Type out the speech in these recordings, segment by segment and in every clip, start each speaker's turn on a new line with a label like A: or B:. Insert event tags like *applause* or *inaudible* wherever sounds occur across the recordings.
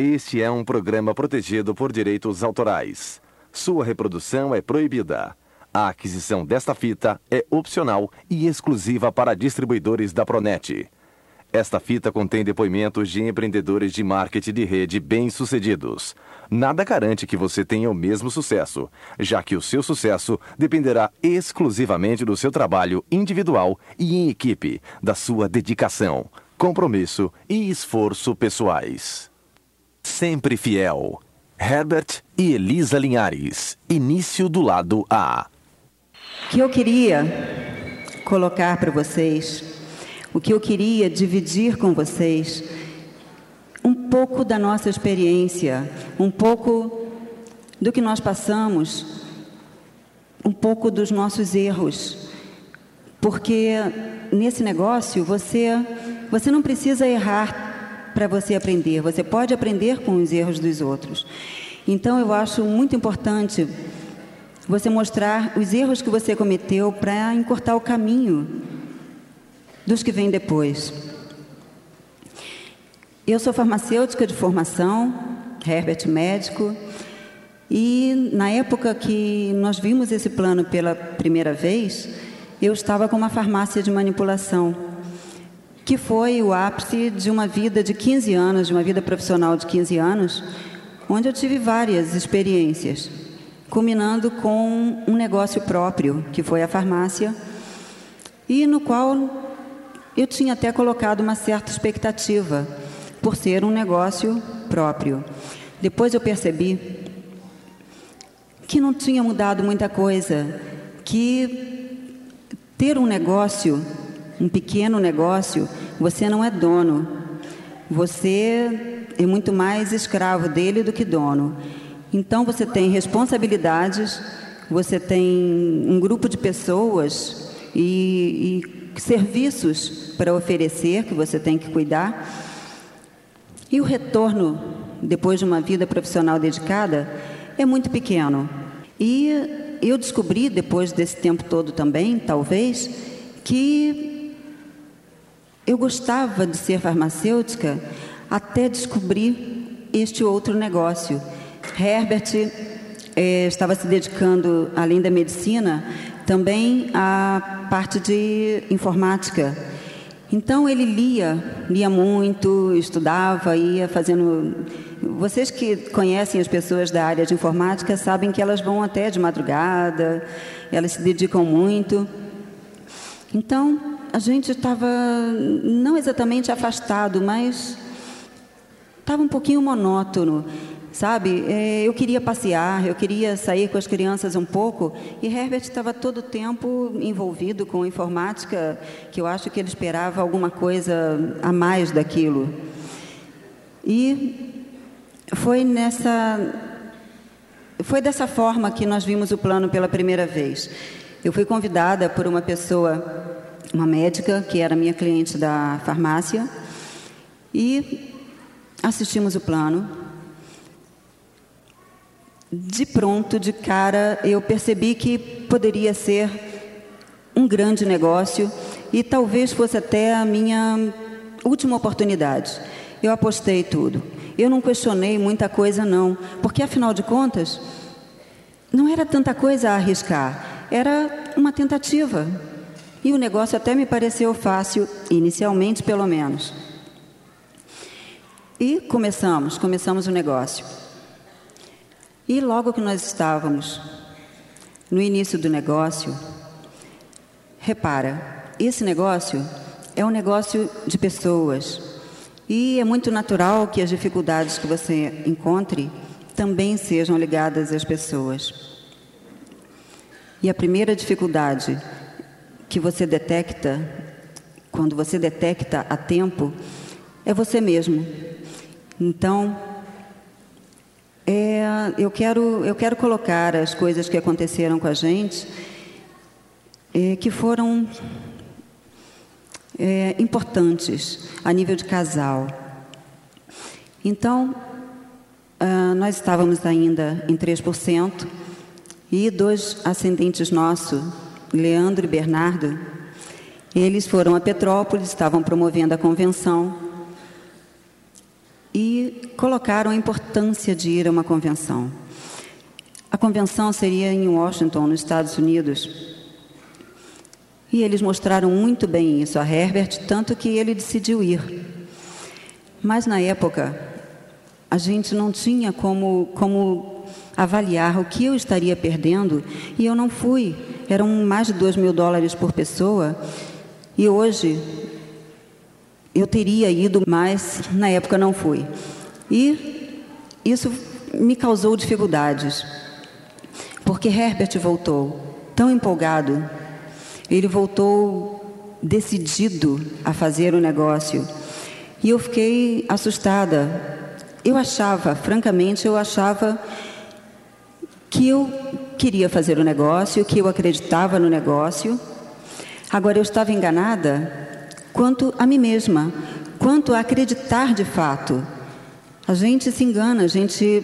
A: Este é um programa protegido por direitos autorais. Sua reprodução é proibida. A aquisição desta fita é opcional e exclusiva para distribuidores da Pronet. Esta fita contém depoimentos de empreendedores de marketing de rede bem-sucedidos. Nada garante que você tenha o mesmo sucesso, já que o seu sucesso dependerá exclusivamente do seu trabalho individual e em equipe, da sua dedicação, compromisso e esforço pessoais. Sempre fiel. Herbert e Elisa Linhares. Início do lado A.
B: que eu queria colocar para vocês, o que eu queria dividir com vocês, um pouco da nossa experiência, um pouco do que nós passamos, um pouco dos nossos erros. Porque nesse negócio você você não precisa errar para você aprender, você pode aprender com os erros dos outros. Então eu acho muito importante você mostrar os erros que você cometeu para encurtar o caminho dos que vêm depois. Eu sou farmacêutica de formação, Herbert médico, e na época que nós vimos esse plano pela primeira vez, eu estava com uma farmácia de manipulação, que foi o ápice de uma vida de 15 anos, de uma vida profissional de 15 anos, onde eu tive várias experiências, culminando com um negócio próprio, que foi a farmácia, e no qual eu tinha até colocado uma certa expectativa, por ser um negócio próprio. Depois eu percebi que não tinha mudado muita coisa, que ter um negócio, um pequeno negócio, você não é dono. Você é muito mais escravo dele do que dono. Então você tem responsabilidades, você tem um grupo de pessoas e, e serviços para oferecer que você tem que cuidar. E o retorno, depois de uma vida profissional dedicada, é muito pequeno. E eu descobri, depois desse tempo todo também, talvez, que eu gostava de ser farmacêutica até descobrir este outro negócio. Herbert eh, estava se dedicando, além da medicina, também à parte de informática. Então ele lia, lia muito, estudava, ia fazendo. Vocês que conhecem as pessoas da área de informática sabem que elas vão até de madrugada, elas se dedicam muito. Então a gente estava não exatamente afastado, mas estava um pouquinho monótono. Sabe, é, eu queria passear, eu queria sair com as crianças um pouco, e Herbert estava todo o tempo envolvido com informática, que eu acho que ele esperava alguma coisa a mais daquilo. E foi nessa foi dessa forma que nós vimos o plano pela primeira vez. Eu fui convidada por uma pessoa, uma médica, que era minha cliente da farmácia, e assistimos o plano de pronto, de cara, eu percebi que poderia ser um grande negócio e talvez fosse até a minha última oportunidade. Eu apostei tudo. Eu não questionei muita coisa, não, porque afinal de contas, não era tanta coisa a arriscar, era uma tentativa. E o negócio até me pareceu fácil, inicialmente pelo menos. E começamos, começamos o negócio. E logo que nós estávamos no início do negócio, repara, esse negócio é um negócio de pessoas. E é muito natural que as dificuldades que você encontre também sejam ligadas às pessoas. E a primeira dificuldade que você detecta, quando você detecta a tempo, é você mesmo. Então, é, eu, quero, eu quero colocar as coisas que aconteceram com a gente, é, que foram é, importantes a nível de casal. Então, ah, nós estávamos ainda em 3%, e dois ascendentes nossos, Leandro e Bernardo, eles foram a Petrópolis, estavam promovendo a convenção, e colocaram a importância de ir a uma convenção. A convenção seria em Washington, nos Estados Unidos. E eles mostraram muito bem isso a Herbert, tanto que ele decidiu ir. Mas na época, a gente não tinha como, como avaliar o que eu estaria perdendo e eu não fui. Eram mais de dois mil dólares por pessoa e hoje eu teria ido, mas na época não fui. E isso me causou dificuldades, porque Herbert voltou tão empolgado, ele voltou decidido a fazer o negócio. E eu fiquei assustada. Eu achava, francamente, eu achava que eu queria fazer o negócio, que eu acreditava no negócio. Agora eu estava enganada quanto a mim mesma, quanto a acreditar de fato. A gente se engana, a gente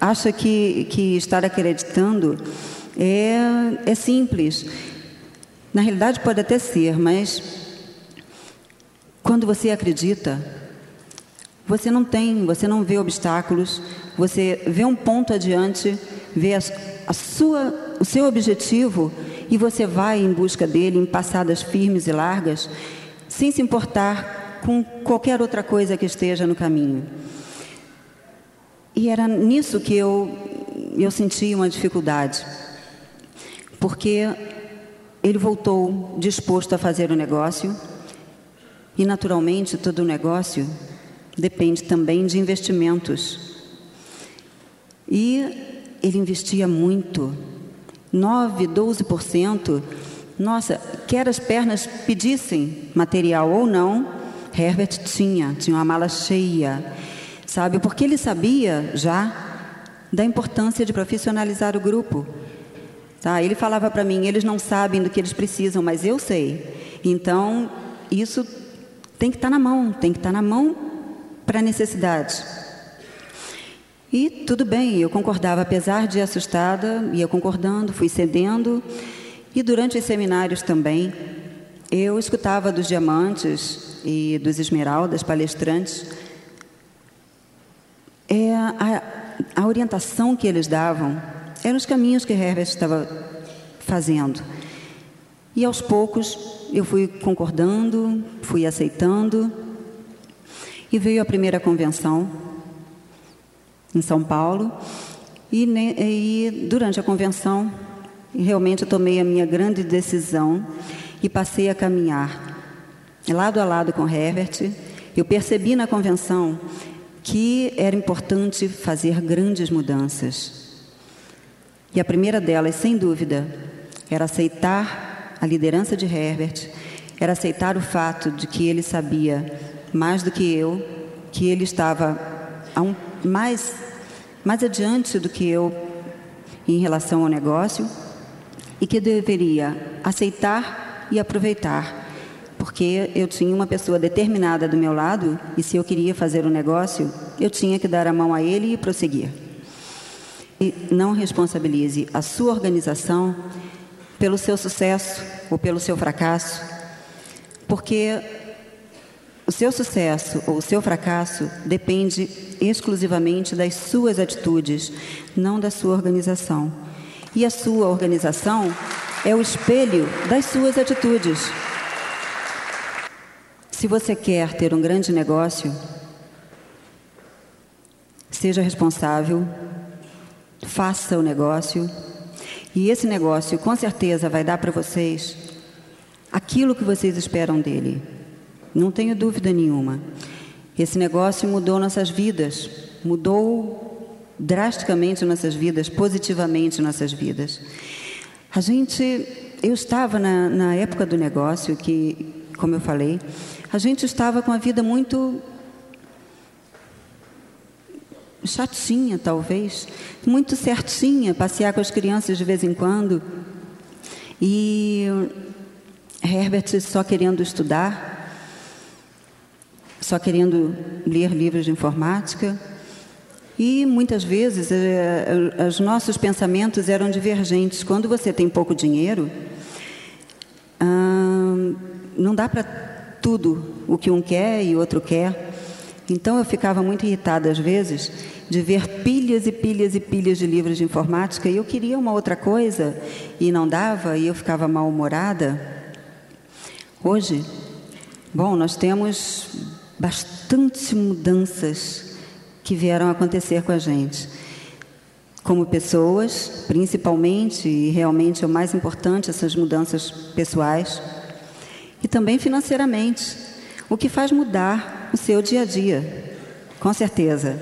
B: acha que, que estar acreditando é, é simples. Na realidade pode até ser, mas quando você acredita, você não tem, você não vê obstáculos, você vê um ponto adiante, vê a, a sua, o seu objetivo e você vai em busca dele em passadas firmes e largas sem se importar com qualquer outra coisa que esteja no caminho. E era nisso que eu, eu senti uma dificuldade, porque ele voltou disposto a fazer o negócio, e naturalmente todo negócio depende também de investimentos. E ele investia muito, 9, 12% nossa, quer as pernas pedissem material ou não, Herbert tinha, tinha uma mala cheia, sabe? Porque ele sabia já da importância de profissionalizar o grupo. Tá? Ele falava para mim, eles não sabem do que eles precisam, mas eu sei. Então, isso tem que estar tá na mão, tem que estar tá na mão para a necessidade. E tudo bem, eu concordava, apesar de assustada, ia concordando, fui cedendo. E durante os seminários também, eu escutava dos diamantes e dos esmeraldas palestrantes é, a, a orientação que eles davam eram os caminhos que Herbert estava fazendo. E aos poucos eu fui concordando, fui aceitando. E veio a primeira convenção em São Paulo. E, e durante a convenção realmente eu tomei a minha grande decisão e passei a caminhar lado a lado com Herbert. Eu percebi na convenção que era importante fazer grandes mudanças. E a primeira delas, sem dúvida, era aceitar a liderança de Herbert, era aceitar o fato de que ele sabia mais do que eu, que ele estava um, mais, mais adiante do que eu em relação ao negócio e que deveria aceitar e aproveitar, porque eu tinha uma pessoa determinada do meu lado e se eu queria fazer um negócio, eu tinha que dar a mão a ele e prosseguir. E não responsabilize a sua organização pelo seu sucesso ou pelo seu fracasso, porque o seu sucesso ou o seu fracasso depende exclusivamente das suas atitudes, não da sua organização. E a sua organização é o espelho das suas atitudes. Se você quer ter um grande negócio, seja responsável, faça o negócio, e esse negócio com certeza vai dar para vocês aquilo que vocês esperam dele. Não tenho dúvida nenhuma. Esse negócio mudou nossas vidas, mudou drasticamente nossas vidas, positivamente nossas vidas. A gente, eu estava na, na época do negócio que, como eu falei, a gente estava com a vida muito chatinha, talvez, muito certinha, passear com as crianças de vez em quando. E Herbert só querendo estudar, só querendo ler livros de informática. E muitas vezes eh, os nossos pensamentos eram divergentes. Quando você tem pouco dinheiro, ah, não dá para tudo o que um quer e outro quer. Então eu ficava muito irritada às vezes de ver pilhas e pilhas e pilhas de livros de informática e eu queria uma outra coisa e não dava e eu ficava mal-humorada. Hoje, bom, nós temos bastante mudanças que vieram acontecer com a gente. Como pessoas, principalmente, e realmente é o mais importante, essas mudanças pessoais, e também financeiramente, o que faz mudar o seu dia a dia, com certeza.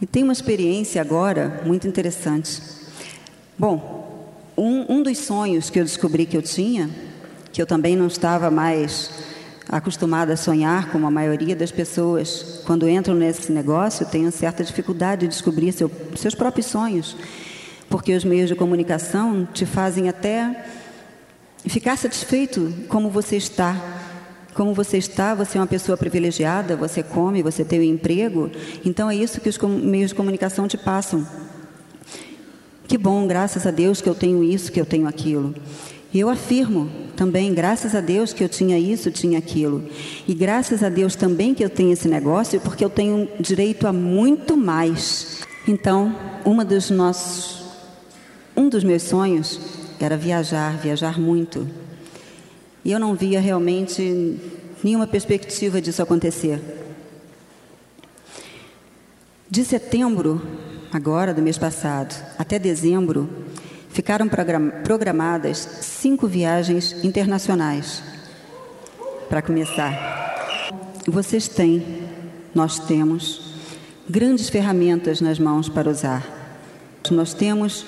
B: E tem uma experiência agora muito interessante. Bom, um, um dos sonhos que eu descobri que eu tinha, que eu também não estava mais acostumada a sonhar, como a maioria das pessoas, quando entram nesse negócio, tem certa dificuldade de descobrir seu, seus próprios sonhos, porque os meios de comunicação te fazem até ficar satisfeito como você está, como você está, você é uma pessoa privilegiada, você come, você tem um emprego, então é isso que os meios de comunicação te passam. Que bom, graças a Deus que eu tenho isso, que eu tenho aquilo. E eu afirmo também, graças a Deus que eu tinha isso, tinha aquilo. E graças a Deus também que eu tenho esse negócio, porque eu tenho direito a muito mais. Então, uma dos nossos um dos meus sonhos era viajar, viajar muito. E eu não via realmente nenhuma perspectiva disso acontecer. De setembro, agora do mês passado, até dezembro, ficaram programadas cinco viagens internacionais. Para começar, vocês têm, nós temos, grandes ferramentas nas mãos para usar. Nós temos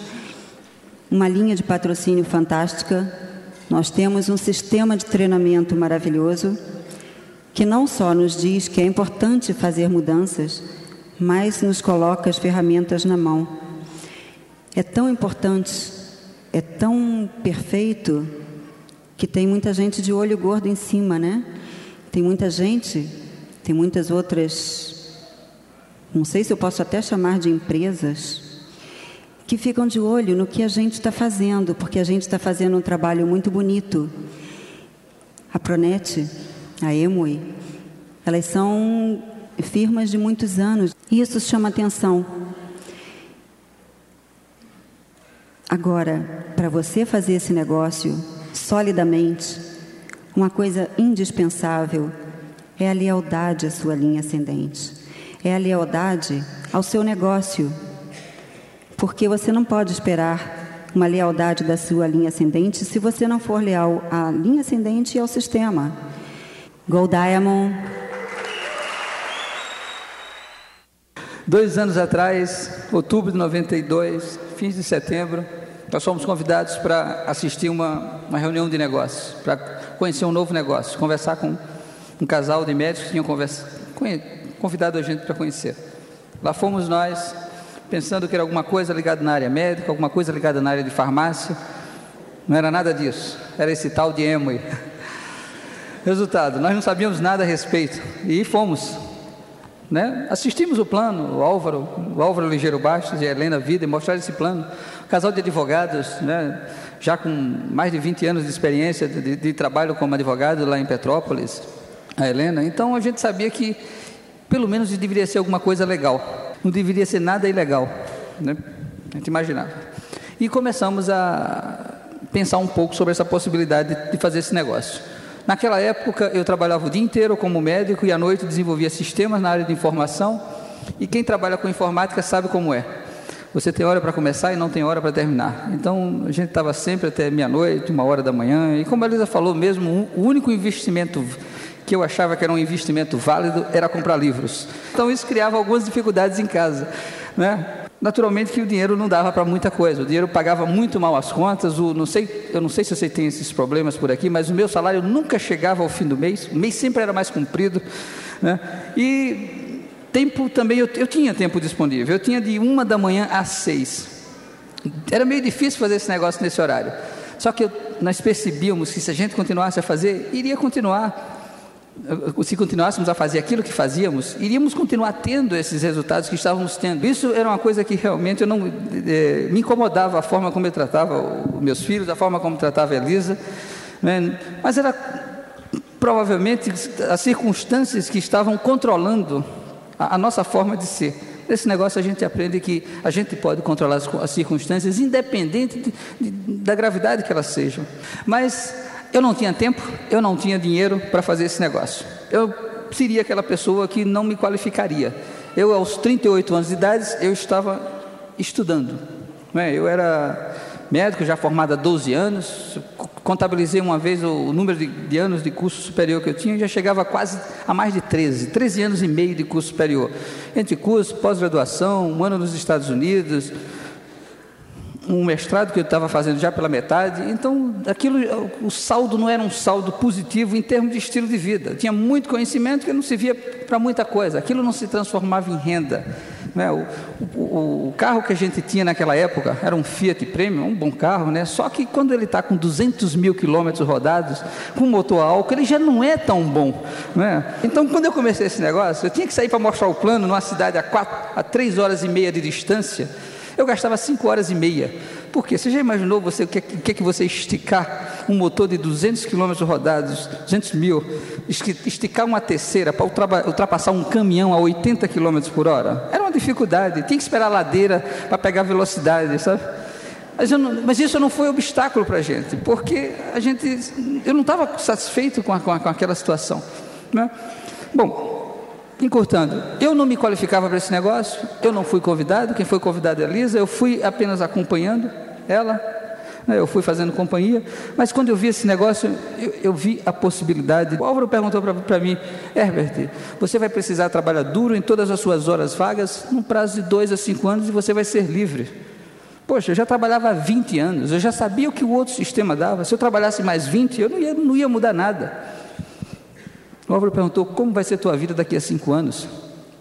B: uma linha de patrocínio fantástica nós temos um sistema de treinamento maravilhoso que não só nos diz que é importante fazer mudanças, mas nos coloca as ferramentas na mão. É tão importante, é tão perfeito, que tem muita gente de olho gordo em cima, né? Tem muita gente, tem muitas outras, não sei se eu posso até chamar de empresas, que ficam de olho no que a gente está fazendo, porque a gente está fazendo um trabalho muito bonito. A Pronet, a Emoi, elas são firmas de muitos anos e isso chama atenção. Agora, para você fazer esse negócio solidamente, uma coisa indispensável é a lealdade à sua linha ascendente, é a lealdade ao seu negócio porque você não pode esperar uma lealdade da sua linha ascendente se você não for leal à linha ascendente e ao sistema. Gold Diamond.
C: Dois anos atrás, outubro de 92, fins de setembro, nós fomos convidados para assistir uma, uma reunião de negócios, para conhecer um novo negócio, conversar com um casal de médicos que tinham convidado a gente para conhecer. Lá fomos nós, pensando que era alguma coisa ligada na área médica, alguma coisa ligada na área de farmácia. Não era nada disso, era esse tal de Emoi. *laughs* Resultado, nós não sabíamos nada a respeito e fomos. Né? Assistimos o plano, o Álvaro, o Álvaro Ligeiro Bastos e a Helena Vida mostraram esse plano. casal de advogados, né? já com mais de 20 anos de experiência de, de, de trabalho como advogado lá em Petrópolis, a Helena. Então a gente sabia que pelo menos deveria ser alguma coisa legal não deveria ser nada ilegal, né? a gente imaginava. E começamos a pensar um pouco sobre essa possibilidade de fazer esse negócio. Naquela época eu trabalhava o dia inteiro como médico e à noite desenvolvia sistemas na área de informação. E quem trabalha com informática sabe como é. Você tem hora para começar e não tem hora para terminar. Então a gente estava sempre até meia-noite, uma hora da manhã. E como a Elisa falou mesmo, o único investimento que eu achava que era um investimento válido era comprar livros. Então isso criava algumas dificuldades em casa, né? Naturalmente que o dinheiro não dava para muita coisa. O dinheiro pagava muito mal as contas. O, não sei, eu não sei se você tem esses problemas por aqui, mas o meu salário nunca chegava ao fim do mês. O mês sempre era mais comprido, né? E tempo também eu, eu tinha tempo disponível. Eu tinha de uma da manhã às seis. Era meio difícil fazer esse negócio nesse horário. Só que eu, nós percebíamos que se a gente continuasse a fazer, iria continuar se continuássemos a fazer aquilo que fazíamos, iríamos continuar tendo esses resultados que estávamos tendo. Isso era uma coisa que realmente eu não eh, me incomodava a forma como eu tratava os meus filhos, a forma como tratava a Elisa, né? mas era provavelmente as circunstâncias que estavam controlando a, a nossa forma de ser. Nesse negócio a gente aprende que a gente pode controlar as, as circunstâncias, independente de, de, da gravidade que elas sejam. Mas eu não tinha tempo, eu não tinha dinheiro para fazer esse negócio. Eu seria aquela pessoa que não me qualificaria. Eu, aos 38 anos de idade, eu estava estudando. Né? Eu era médico, já formado há 12 anos, contabilizei uma vez o número de, de, anos de curso superior que eu tinha, já chegava quase a mais de 13, 13 anos e meio de curso superior. Entre curso, pós-graduação, um ano nos Estados Unidos, um mestrado que eu estava fazendo já pela metade, então aquilo, o saldo não era um saldo positivo em termos de estilo de vida. Tinha muito conhecimento que não se via para muita coisa. Aquilo não se transformava em renda. Né? O, o, o, carro que a gente tinha naquela época era um Fiat Premium, um bom carro, né? Só que quando ele está com 200 mil quilômetros rodados, com motor álcool, ele já não é tão bom, né? Então, quando eu comecei esse negócio, eu tinha que sair para mostrar o plano numa cidade a, quatro, a três horas e meia de distância. Eu gastava cinco horas e meia. Por quê? Você já imaginou você, o que, que, que você esticar um motor de 200 quilômetros rodados, 200 mil, esticar uma terceira para ultrapassar um caminhão a 80 quilômetros por hora? Era uma dificuldade. Tinha que esperar a ladeira para pegar velocidade, sabe? Mas, não, mas, isso não foi obstáculo para a gente, porque a gente, eu não estava satisfeito com, a, com, a, com aquela situação. Né? Bom, Encurtando, eu não me qualificava para esse negócio, eu não fui convidado, quem foi convidado é a Lisa, eu fui apenas acompanhando ela, né, eu fui fazendo companhia, mas quando eu vi esse negócio, eu, eu vi a possibilidade. O Álvaro perguntou para mim, Herbert, você vai precisar trabalhar duro em todas as suas horas vagas, num prazo de dois a cinco anos, e você vai ser livre. Poxa, eu já trabalhava há 20 anos, eu já sabia o que o outro sistema dava. Se eu trabalhasse mais 20, eu não ia, não ia mudar nada. O Álvaro perguntou: como vai ser a tua vida daqui a cinco anos?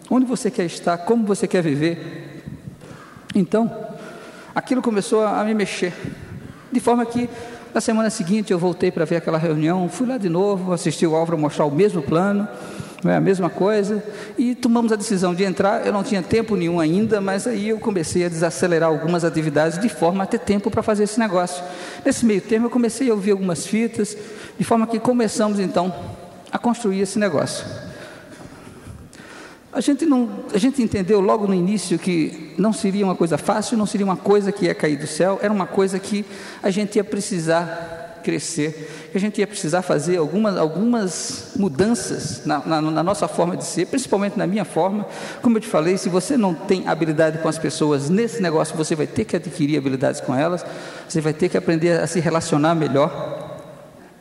C: Onde você quer estar? Como você quer viver? Então, aquilo começou a me mexer. De forma que, na semana seguinte, eu voltei para ver aquela reunião, fui lá de novo, assisti o Álvaro mostrar o mesmo plano, é a mesma coisa, e tomamos a decisão de entrar. Eu não tinha tempo nenhum ainda, mas aí eu comecei a desacelerar algumas atividades de forma a ter tempo para fazer esse negócio. Nesse meio tempo, eu comecei a ouvir algumas fitas, de forma que começamos então a construir esse negócio. A gente, não, a gente entendeu logo no início que não seria uma coisa fácil, não seria uma coisa que ia cair do céu, era uma coisa que a gente ia precisar crescer, que a gente ia precisar fazer algumas, algumas mudanças na, na, na, nossa forma de ser, principalmente na minha forma. Como eu te falei, se você não tem habilidade com as pessoas nesse negócio, você vai ter que adquirir habilidades com elas, você vai ter que aprender a se relacionar melhor.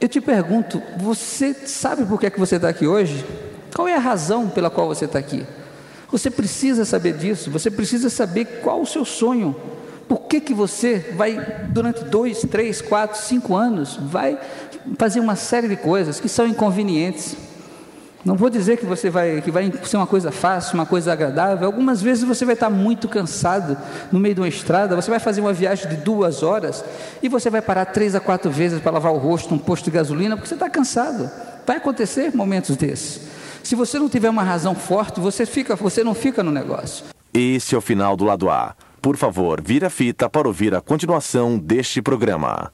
C: Eu te pergunto, você sabe por que, é que você está aqui hoje? Qual é a razão pela qual você está aqui? Você precisa saber disso, você precisa saber qual o seu sonho. Por que, que você vai, durante dois, três, quatro, cinco anos, vai fazer uma série de coisas que são inconvenientes? Não vou dizer que você vai que vai ser uma coisa fácil, uma coisa agradável. Algumas vezes você vai estar muito cansado no meio de uma estrada. Você vai fazer uma viagem de duas horas e você vai parar três a quatro vezes para lavar o rosto num posto de gasolina porque você está cansado. Vai acontecer momentos desses. Se você não tiver uma razão forte, você fica, você não fica no negócio.
A: Esse é o final do lado A. Por favor, vira a fita para ouvir a continuação deste programa.